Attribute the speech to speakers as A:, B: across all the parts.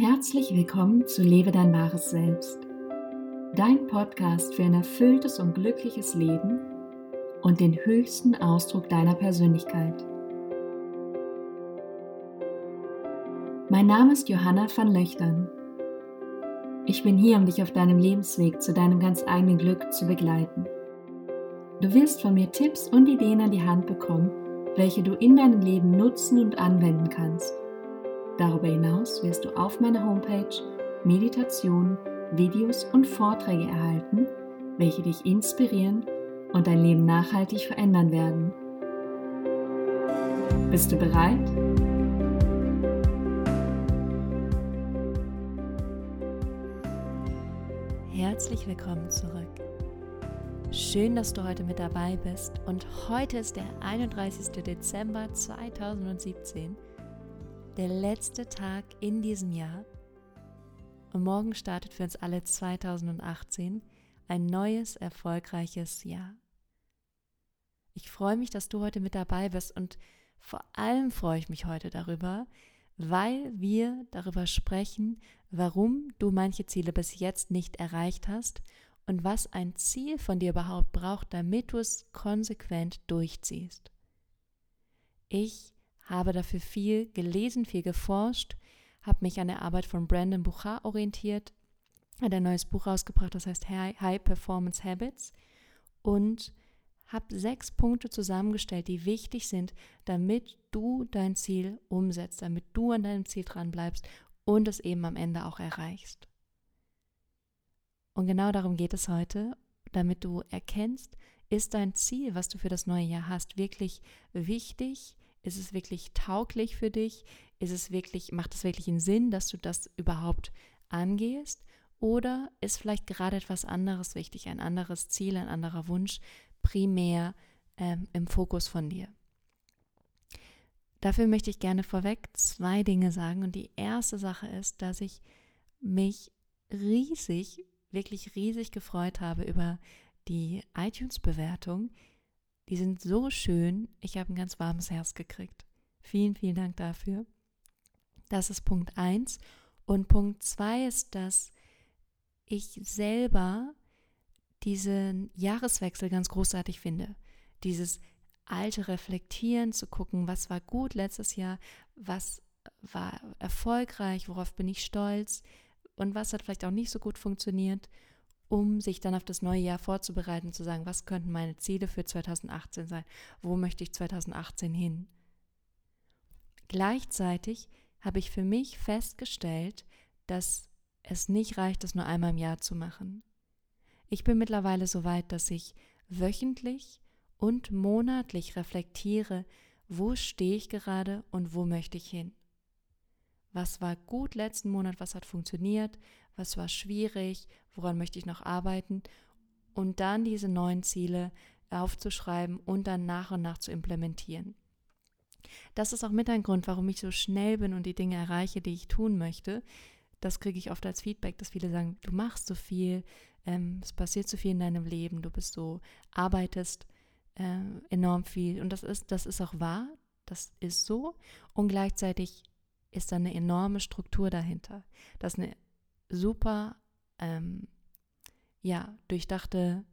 A: Herzlich willkommen zu Lebe dein wahres Selbst, dein Podcast für ein erfülltes und glückliches Leben und den höchsten Ausdruck deiner Persönlichkeit. Mein Name ist Johanna van Löchtern. Ich bin hier, um dich auf deinem Lebensweg zu deinem ganz eigenen Glück zu begleiten. Du wirst von mir Tipps und Ideen an die Hand bekommen, welche du in deinem Leben nutzen und anwenden kannst. Darüber hinaus wirst du auf meiner Homepage Meditationen, Videos und Vorträge erhalten, welche dich inspirieren und dein Leben nachhaltig verändern werden. Bist du bereit?
B: Herzlich willkommen zurück. Schön, dass du heute mit dabei bist und heute ist der 31. Dezember 2017, der letzte Tag in diesem Jahr und morgen startet für uns alle 2018 ein neues, erfolgreiches Jahr. Ich freue mich, dass du heute mit dabei bist und vor allem freue ich mich heute darüber, weil wir darüber sprechen, warum du manche Ziele bis jetzt nicht erreicht hast und was ein Ziel von dir überhaupt braucht, damit du es konsequent durchziehst. Ich habe dafür viel gelesen, viel geforscht, habe mich an der Arbeit von Brandon Buchar orientiert, hat ein neues Buch rausgebracht, das heißt High Performance Habits und habe sechs Punkte zusammengestellt, die wichtig sind, damit du dein Ziel umsetzt, damit du an deinem Ziel dran bleibst und es eben am Ende auch erreichst. Und genau darum geht es heute, damit du erkennst, ist dein Ziel, was du für das neue Jahr hast, wirklich wichtig? Ist es wirklich tauglich für dich? Ist es wirklich, macht es wirklich einen Sinn, dass du das überhaupt angehst? Oder ist vielleicht gerade etwas anderes wichtig, ein anderes Ziel, ein anderer Wunsch, primär ähm, im Fokus von dir. Dafür möchte ich gerne vorweg zwei Dinge sagen. Und die erste Sache ist, dass ich mich riesig, wirklich riesig gefreut habe über die iTunes-Bewertung. Die sind so schön. Ich habe ein ganz warmes Herz gekriegt. Vielen, vielen Dank dafür. Das ist Punkt 1. Und Punkt 2 ist, dass ich selber diesen Jahreswechsel ganz großartig finde. Dieses alte Reflektieren, zu gucken, was war gut letztes Jahr, was war erfolgreich, worauf bin ich stolz und was hat vielleicht auch nicht so gut funktioniert, um sich dann auf das neue Jahr vorzubereiten, zu sagen, was könnten meine Ziele für 2018 sein, wo möchte ich 2018 hin. Gleichzeitig habe ich für mich festgestellt, dass es nicht reicht, das nur einmal im Jahr zu machen. Ich bin mittlerweile so weit, dass ich wöchentlich und monatlich reflektiere, wo stehe ich gerade und wo möchte ich hin. Was war gut letzten Monat, was hat funktioniert, was war schwierig, woran möchte ich noch arbeiten und dann diese neuen Ziele aufzuschreiben und dann nach und nach zu implementieren. Das ist auch mit ein Grund, warum ich so schnell bin und die Dinge erreiche, die ich tun möchte. Das kriege ich oft als Feedback, dass viele sagen, du machst so viel, ähm, es passiert so viel in deinem Leben, du bist so, arbeitest äh, enorm viel. Und das ist, das ist auch wahr, das ist so. Und gleichzeitig ist da eine enorme Struktur dahinter. Das ist eine super, ähm, ja, durchdachte,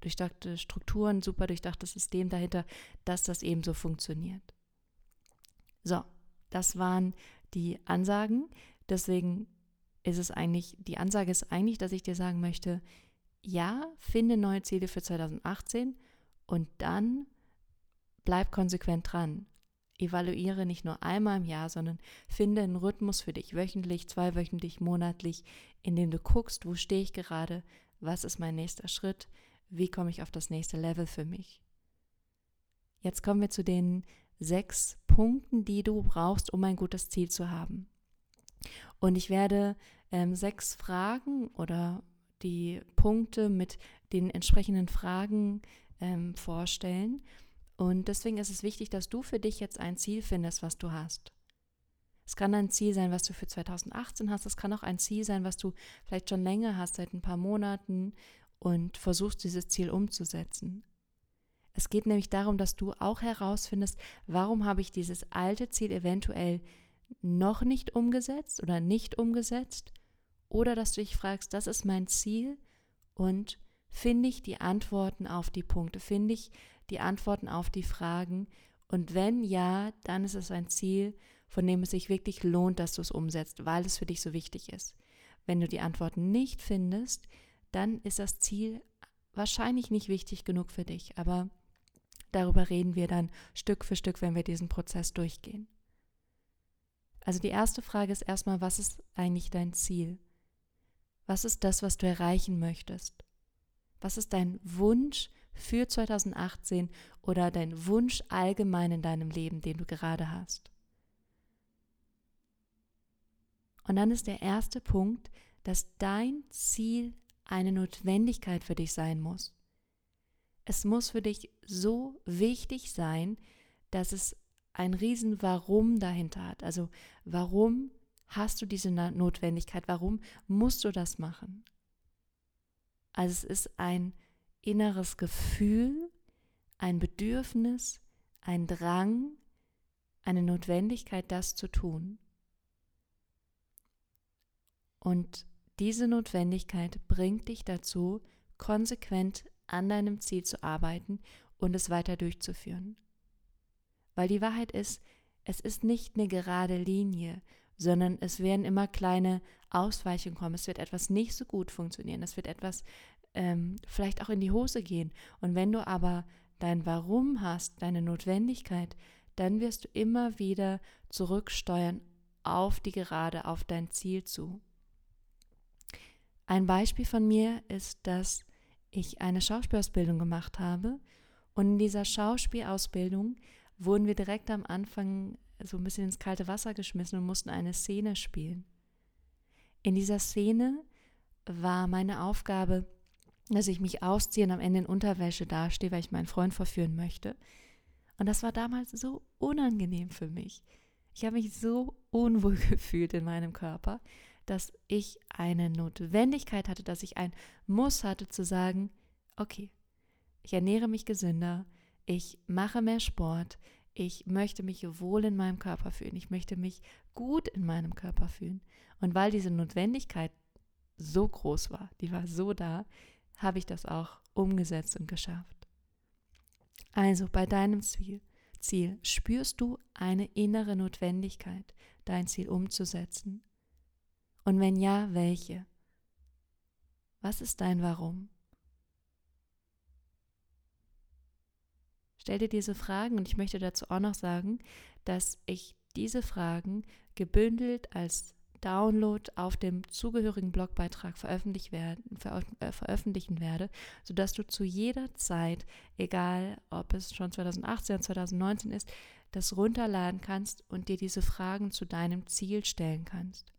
B: durchdachte Struktur, ein super durchdachtes System dahinter, dass das eben so funktioniert. So, das waren die Ansagen. Deswegen ist es eigentlich, die Ansage ist eigentlich, dass ich dir sagen möchte, ja, finde neue Ziele für 2018 und dann bleib konsequent dran. Evaluiere nicht nur einmal im Jahr, sondern finde einen Rhythmus für dich wöchentlich, zweiwöchentlich, monatlich, in dem du guckst, wo stehe ich gerade, was ist mein nächster Schritt, wie komme ich auf das nächste Level für mich. Jetzt kommen wir zu den sechs Punkten, die du brauchst, um ein gutes Ziel zu haben. Und ich werde ähm, sechs Fragen oder die Punkte mit den entsprechenden Fragen ähm, vorstellen. Und deswegen ist es wichtig, dass du für dich jetzt ein Ziel findest, was du hast. Es kann ein Ziel sein, was du für 2018 hast. Es kann auch ein Ziel sein, was du vielleicht schon länger hast, seit ein paar Monaten und versuchst, dieses Ziel umzusetzen. Es geht nämlich darum, dass du auch herausfindest, warum habe ich dieses alte Ziel eventuell noch nicht umgesetzt oder nicht umgesetzt oder dass du dich fragst, das ist mein Ziel und finde ich die Antworten auf die Punkte, finde ich die Antworten auf die Fragen und wenn ja, dann ist es ein Ziel, von dem es sich wirklich lohnt, dass du es umsetzt, weil es für dich so wichtig ist. Wenn du die Antworten nicht findest, dann ist das Ziel wahrscheinlich nicht wichtig genug für dich, aber darüber reden wir dann Stück für Stück, wenn wir diesen Prozess durchgehen. Also die erste Frage ist erstmal, was ist eigentlich dein Ziel? Was ist das, was du erreichen möchtest? Was ist dein Wunsch für 2018 oder dein Wunsch allgemein in deinem Leben, den du gerade hast? Und dann ist der erste Punkt, dass dein Ziel eine Notwendigkeit für dich sein muss. Es muss für dich so wichtig sein, dass es ein riesen Warum dahinter hat. Also warum hast du diese Notwendigkeit? Warum musst du das machen? Also es ist ein inneres Gefühl, ein Bedürfnis, ein Drang, eine Notwendigkeit, das zu tun. Und diese Notwendigkeit bringt dich dazu, konsequent an deinem Ziel zu arbeiten und es weiter durchzuführen. Weil die Wahrheit ist, es ist nicht eine gerade Linie, sondern es werden immer kleine Ausweichungen kommen. Es wird etwas nicht so gut funktionieren. Es wird etwas ähm, vielleicht auch in die Hose gehen. Und wenn du aber dein Warum hast, deine Notwendigkeit, dann wirst du immer wieder zurücksteuern auf die Gerade, auf dein Ziel zu. Ein Beispiel von mir ist, dass ich eine Schauspielausbildung gemacht habe und in dieser Schauspielausbildung wurden wir direkt am Anfang so ein bisschen ins kalte Wasser geschmissen und mussten eine Szene spielen. In dieser Szene war meine Aufgabe, dass ich mich ausziehe und am Ende in Unterwäsche dastehe, weil ich meinen Freund verführen möchte. Und das war damals so unangenehm für mich. Ich habe mich so unwohl gefühlt in meinem Körper, dass ich eine Notwendigkeit hatte, dass ich ein Muss hatte zu sagen, okay, ich ernähre mich gesünder, ich mache mehr Sport, ich möchte mich wohl in meinem Körper fühlen, ich möchte mich gut in meinem Körper fühlen. Und weil diese Notwendigkeit so groß war, die war so da, habe ich das auch umgesetzt und geschafft. Also bei deinem Ziel, Ziel spürst du eine innere Notwendigkeit, dein Ziel umzusetzen. Und wenn ja, welche? Was ist dein Warum? Stell dir diese Fragen und ich möchte dazu auch noch sagen, dass ich diese Fragen gebündelt als Download auf dem zugehörigen Blogbeitrag veröffentlicht werden, ver, äh, veröffentlichen werde, sodass du zu jeder Zeit, egal ob es schon 2018 oder 2019 ist, das runterladen kannst und dir diese Fragen zu deinem Ziel stellen kannst.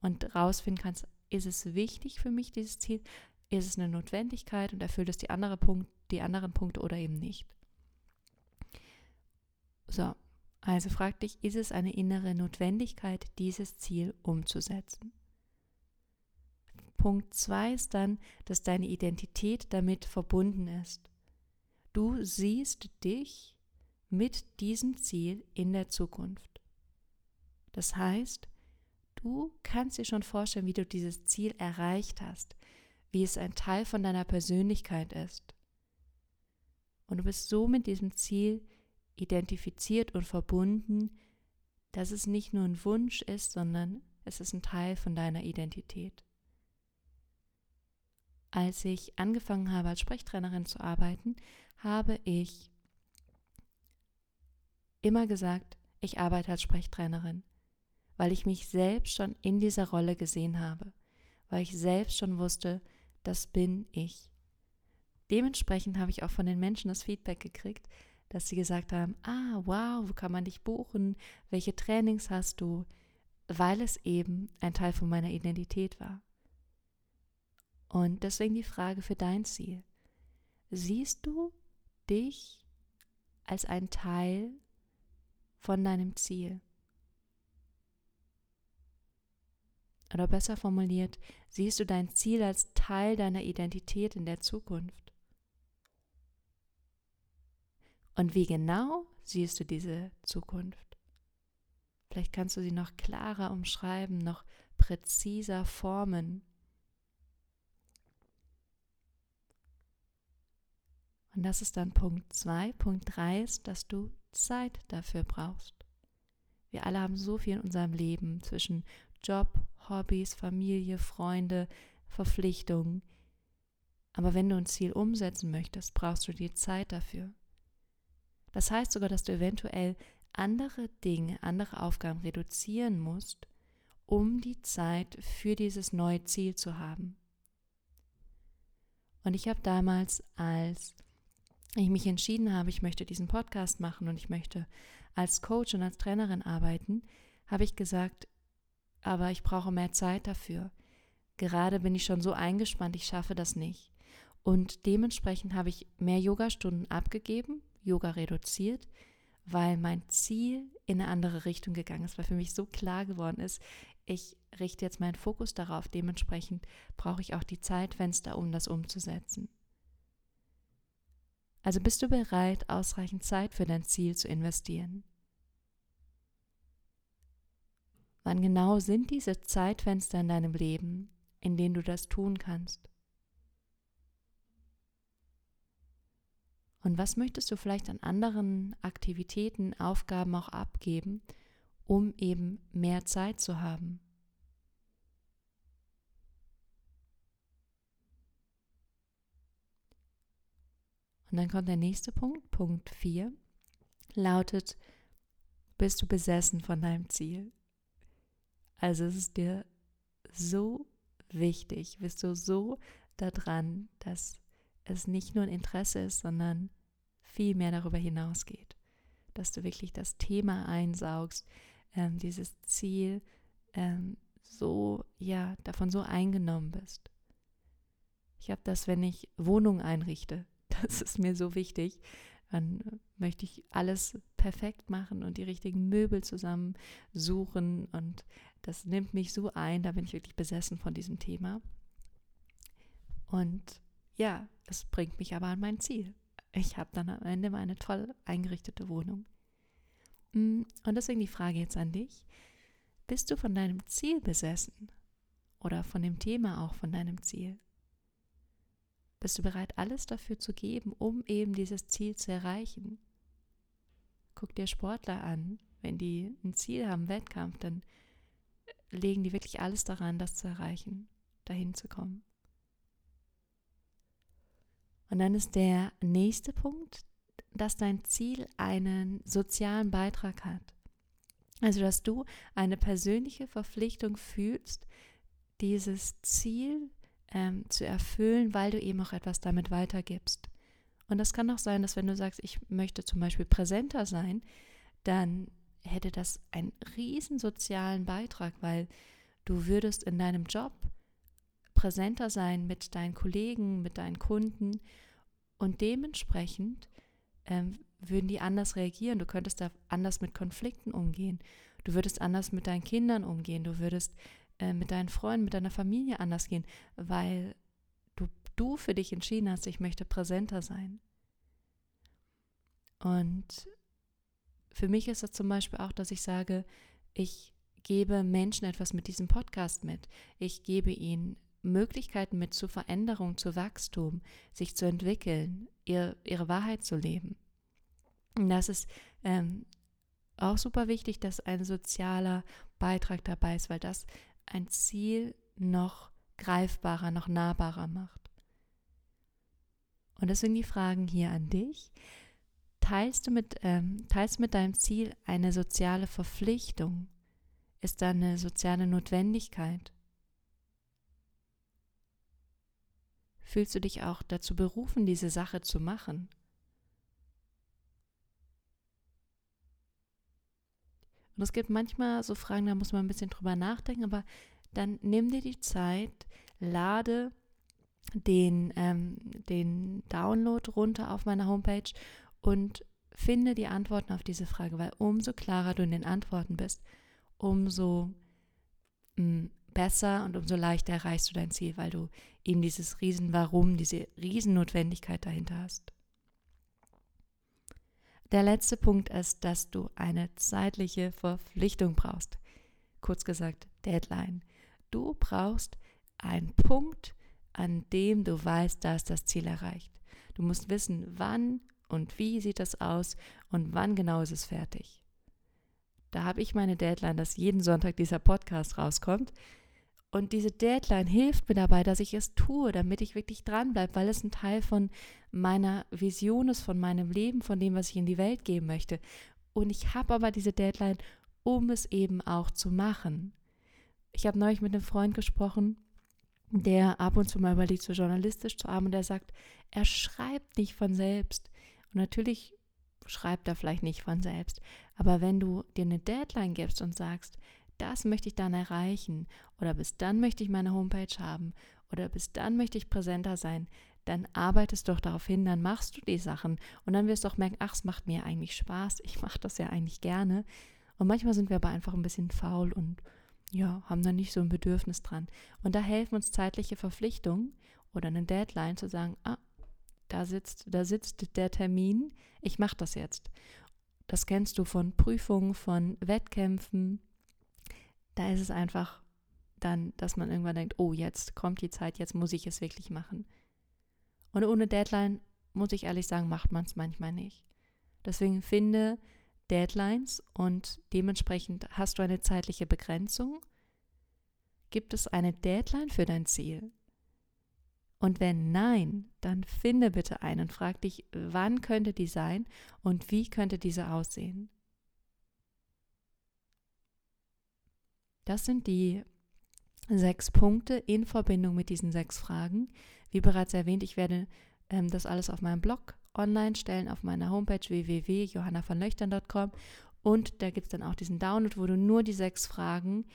B: Und rausfinden kannst, ist es wichtig für mich, dieses Ziel, ist es eine Notwendigkeit und erfüllt es die, andere Punkt, die anderen Punkte oder eben nicht. So, also frag dich, ist es eine innere Notwendigkeit, dieses Ziel umzusetzen? Punkt 2 ist dann, dass deine Identität damit verbunden ist. Du siehst dich mit diesem Ziel in der Zukunft. Das heißt, du kannst dir schon vorstellen, wie du dieses Ziel erreicht hast, wie es ein Teil von deiner Persönlichkeit ist. Und du bist so mit diesem Ziel identifiziert und verbunden, dass es nicht nur ein Wunsch ist, sondern es ist ein Teil von deiner Identität. Als ich angefangen habe, als Sprechtrainerin zu arbeiten, habe ich immer gesagt, ich arbeite als Sprechtrainerin, weil ich mich selbst schon in dieser Rolle gesehen habe, weil ich selbst schon wusste, das bin ich. Dementsprechend habe ich auch von den Menschen das Feedback gekriegt, dass sie gesagt haben, ah, wow, wo kann man dich buchen? Welche Trainings hast du? Weil es eben ein Teil von meiner Identität war. Und deswegen die Frage für dein Ziel. Siehst du dich als ein Teil von deinem Ziel? Oder besser formuliert, siehst du dein Ziel als Teil deiner Identität in der Zukunft? Und wie genau siehst du diese Zukunft? Vielleicht kannst du sie noch klarer umschreiben, noch präziser formen. Und das ist dann Punkt 2. Punkt 3 ist, dass du Zeit dafür brauchst. Wir alle haben so viel in unserem Leben zwischen Job, Hobbys, Familie, Freunde, Verpflichtungen. Aber wenn du ein Ziel umsetzen möchtest, brauchst du die Zeit dafür. Das heißt sogar, dass du eventuell andere Dinge, andere Aufgaben reduzieren musst, um die Zeit für dieses neue Ziel zu haben. Und ich habe damals, als ich mich entschieden habe, ich möchte diesen Podcast machen und ich möchte als Coach und als Trainerin arbeiten, habe ich gesagt, aber ich brauche mehr Zeit dafür. Gerade bin ich schon so eingespannt, ich schaffe das nicht. Und dementsprechend habe ich mehr Yogastunden abgegeben, Yoga reduziert, weil mein Ziel in eine andere Richtung gegangen ist, weil für mich so klar geworden ist, ich richte jetzt meinen Fokus darauf. Dementsprechend brauche ich auch die Zeitfenster, um das umzusetzen. Also bist du bereit, ausreichend Zeit für dein Ziel zu investieren? Wann genau sind diese Zeitfenster in deinem Leben, in denen du das tun kannst? Und was möchtest du vielleicht an anderen Aktivitäten, Aufgaben auch abgeben, um eben mehr Zeit zu haben? Und dann kommt der nächste Punkt, Punkt 4, lautet, bist du besessen von deinem Ziel? Also es ist dir so wichtig, bist du so daran, dass es nicht nur ein Interesse ist, sondern viel mehr darüber hinausgeht. Dass du wirklich das Thema einsaugst, ähm, dieses Ziel ähm, so, ja, davon so eingenommen bist. Ich habe das, wenn ich Wohnung einrichte, das ist mir so wichtig. Dann möchte ich alles perfekt machen und die richtigen Möbel zusammensuchen und das nimmt mich so ein, da bin ich wirklich besessen von diesem Thema. Und ja, es bringt mich aber an mein Ziel. Ich habe dann am Ende meine toll eingerichtete Wohnung. Mm, und deswegen die Frage jetzt an dich. Bist du von deinem Ziel besessen? Oder von dem Thema auch von deinem Ziel? Bist du bereit, alles dafür zu geben, um eben dieses Ziel zu erreichen? Guck dir Sportler an. Wenn die ein Ziel haben, Wettkampf, dann legen die wirklich alles daran, das zu erreichen, dahin zu kommen. Und dann ist der nächste Punkt, dass dein Ziel einen sozialen Beitrag hat. Also, dass du eine persönliche Verpflichtung fühlst, dieses Ziel ähm, zu erfüllen, weil du eben auch etwas damit weitergibst. Und das kann auch sein, dass wenn du sagst, ich möchte zum Beispiel präsenter sein, dann hätte das einen riesen sozialen Beitrag, weil du würdest in deinem Job präsenter sein mit deinen Kollegen, mit deinen Kunden und dementsprechend ähm, würden die anders reagieren. Du könntest da anders mit Konflikten umgehen. Du würdest anders mit deinen Kindern umgehen. Du würdest äh, mit deinen Freunden, mit deiner Familie anders gehen, weil du, du für dich entschieden hast, ich möchte präsenter sein. Und für mich ist das zum Beispiel auch, dass ich sage, ich gebe Menschen etwas mit diesem Podcast mit. Ich gebe ihnen Möglichkeiten mit zur Veränderung, zu Wachstum, sich zu entwickeln, ihr, ihre Wahrheit zu leben. Und das ist ähm, auch super wichtig, dass ein sozialer Beitrag dabei ist, weil das ein Ziel noch greifbarer, noch nahbarer macht. Und deswegen die Fragen hier an dich. Teilst du mit, ähm, teilst mit deinem Ziel eine soziale Verpflichtung? Ist da eine soziale Notwendigkeit? Fühlst du dich auch dazu berufen, diese Sache zu machen? Und es gibt manchmal so Fragen, da muss man ein bisschen drüber nachdenken, aber dann nimm dir die Zeit, lade den, ähm, den Download runter auf meiner Homepage und finde die Antworten auf diese Frage, weil umso klarer du in den Antworten bist, umso mh, mm, besser und umso leichter erreichst du dein Ziel, weil du eben dieses Riesen-Warum, diese Riesennotwendigkeit dahinter hast. Der letzte Punkt ist, dass du eine zeitliche Verpflichtung brauchst. Kurz gesagt, Deadline. Du brauchst einen Punkt, an dem du weißt, dass das Ziel erreicht. Du musst wissen, wann und wie sieht das aus und wann genau ist es fertig. Da habe ich meine Deadline, dass jeden Sonntag dieser Podcast rauskommt. Und diese Deadline hilft mir dabei, dass ich es tue, damit ich wirklich dranbleibe, weil es ein Teil von meiner Vision ist, von meinem Leben, von dem, was ich in die Welt geben möchte. Und ich habe aber diese Deadline, um es eben auch zu machen. Ich habe neulich mit einem Freund gesprochen, der ab und zu mal überlegt, so journalistisch zu arbeiten, und der sagt, er schreibt nicht von selbst. Und natürlich schreibt er vielleicht nicht von selbst, aber wenn du dir eine Deadline gibst und sagst, das möchte ich dann erreichen oder bis dann möchte ich meine Homepage haben oder bis dann möchte ich präsenter sein, dann arbeitest doch darauf hin, dann machst du die Sachen und dann wirst du auch merken, ach, es macht mir eigentlich Spaß, ich mache das ja eigentlich gerne. Und manchmal sind wir aber einfach ein bisschen faul und ja, haben da nicht so ein Bedürfnis dran. Und da helfen uns zeitliche Verpflichtungen oder eine Deadline zu sagen, ah, da sitzt, da sitzt der Termin, ich mache das jetzt. Das kennst du von Prüfungen, von Wettkämpfen. Da ist es einfach dann, dass man irgendwann denkt, oh, jetzt kommt die Zeit, jetzt muss ich es wirklich machen. Und ohne Deadline, muss ich ehrlich sagen, macht man es manchmal nicht. Deswegen finde Deadlines und dementsprechend hast du eine zeitliche Begrenzung. Gibt es eine Deadline für dein Ziel? Und wenn nein, dann finde bitte einen und frag dich, wann könnte die sein und wie könnte diese aussehen? Das sind die sechs Punkte in Verbindung mit diesen sechs Fragen. Wie bereits erwähnt, ich werde ähm, das alles auf meinem Blog online stellen, auf meiner Homepage www.johannavonlöchtern.com und da gibt es dann auch diesen Download, wo du nur die sechs Fragen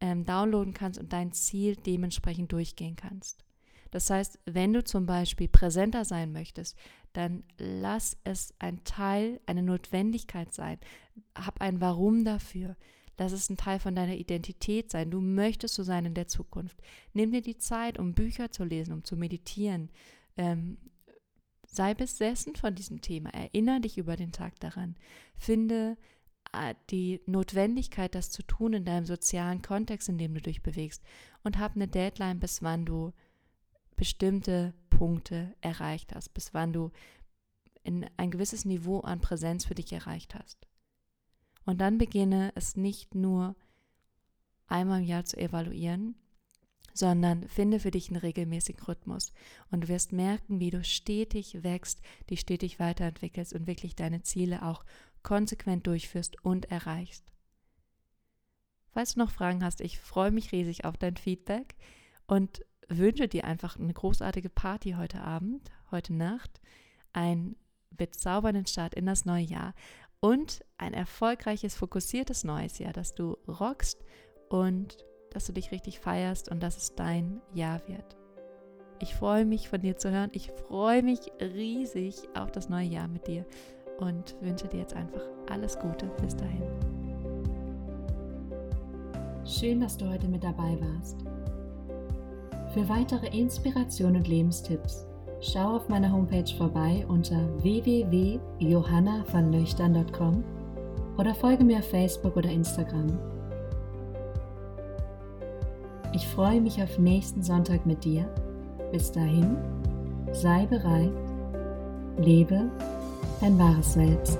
B: ähm, downloaden kannst und dein Ziel dementsprechend durchgehen kannst. Das heißt, wenn du zum Beispiel präsenter sein möchtest, dann lass es ein Teil, eine Notwendigkeit sein. Hab ein Warum dafür. Lass es ein Teil von deiner Identität sein. Du möchtest so sein in der Zukunft. Nimm dir die Zeit, um Bücher zu lesen, um zu meditieren. Ähm, sei besessen von diesem Thema. Erinnere dich über den Tag daran. Finde äh, die Notwendigkeit, das zu tun in deinem sozialen Kontext, in dem du dich bewegst. Und hab eine Deadline, bis wann du bestimmte Punkte erreicht hast, bis wann du in ein gewisses Niveau an Präsenz für dich erreicht hast. Und dann beginne es nicht nur einmal im Jahr zu evaluieren, sondern finde für dich einen regelmäßigen Rhythmus und du wirst merken, wie du stetig wächst, dich stetig weiterentwickelst und wirklich deine Ziele auch konsequent durchführst und erreichst. Falls du noch Fragen hast, ich freue mich riesig auf dein Feedback und wünsche dir einfach eine großartige Party heute Abend, heute Nacht, einen bezaubernden Start in das neue Jahr und ein erfolgreiches, fokussiertes neues Jahr, dass du rockst und dass du dich richtig feierst und dass es dein Jahr wird. Ich freue mich von dir zu hören. Ich freue mich riesig auf das neue Jahr mit dir und wünsche dir jetzt einfach alles Gute. Bis dahin.
A: Schön, dass du heute mit dabei warst. Für weitere Inspiration und Lebenstipps schau auf meiner Homepage vorbei unter www.johannavanlöchtern.com oder folge mir auf Facebook oder Instagram. Ich freue mich auf nächsten Sonntag mit dir. Bis dahin, sei bereit, lebe dein wahres Selbst.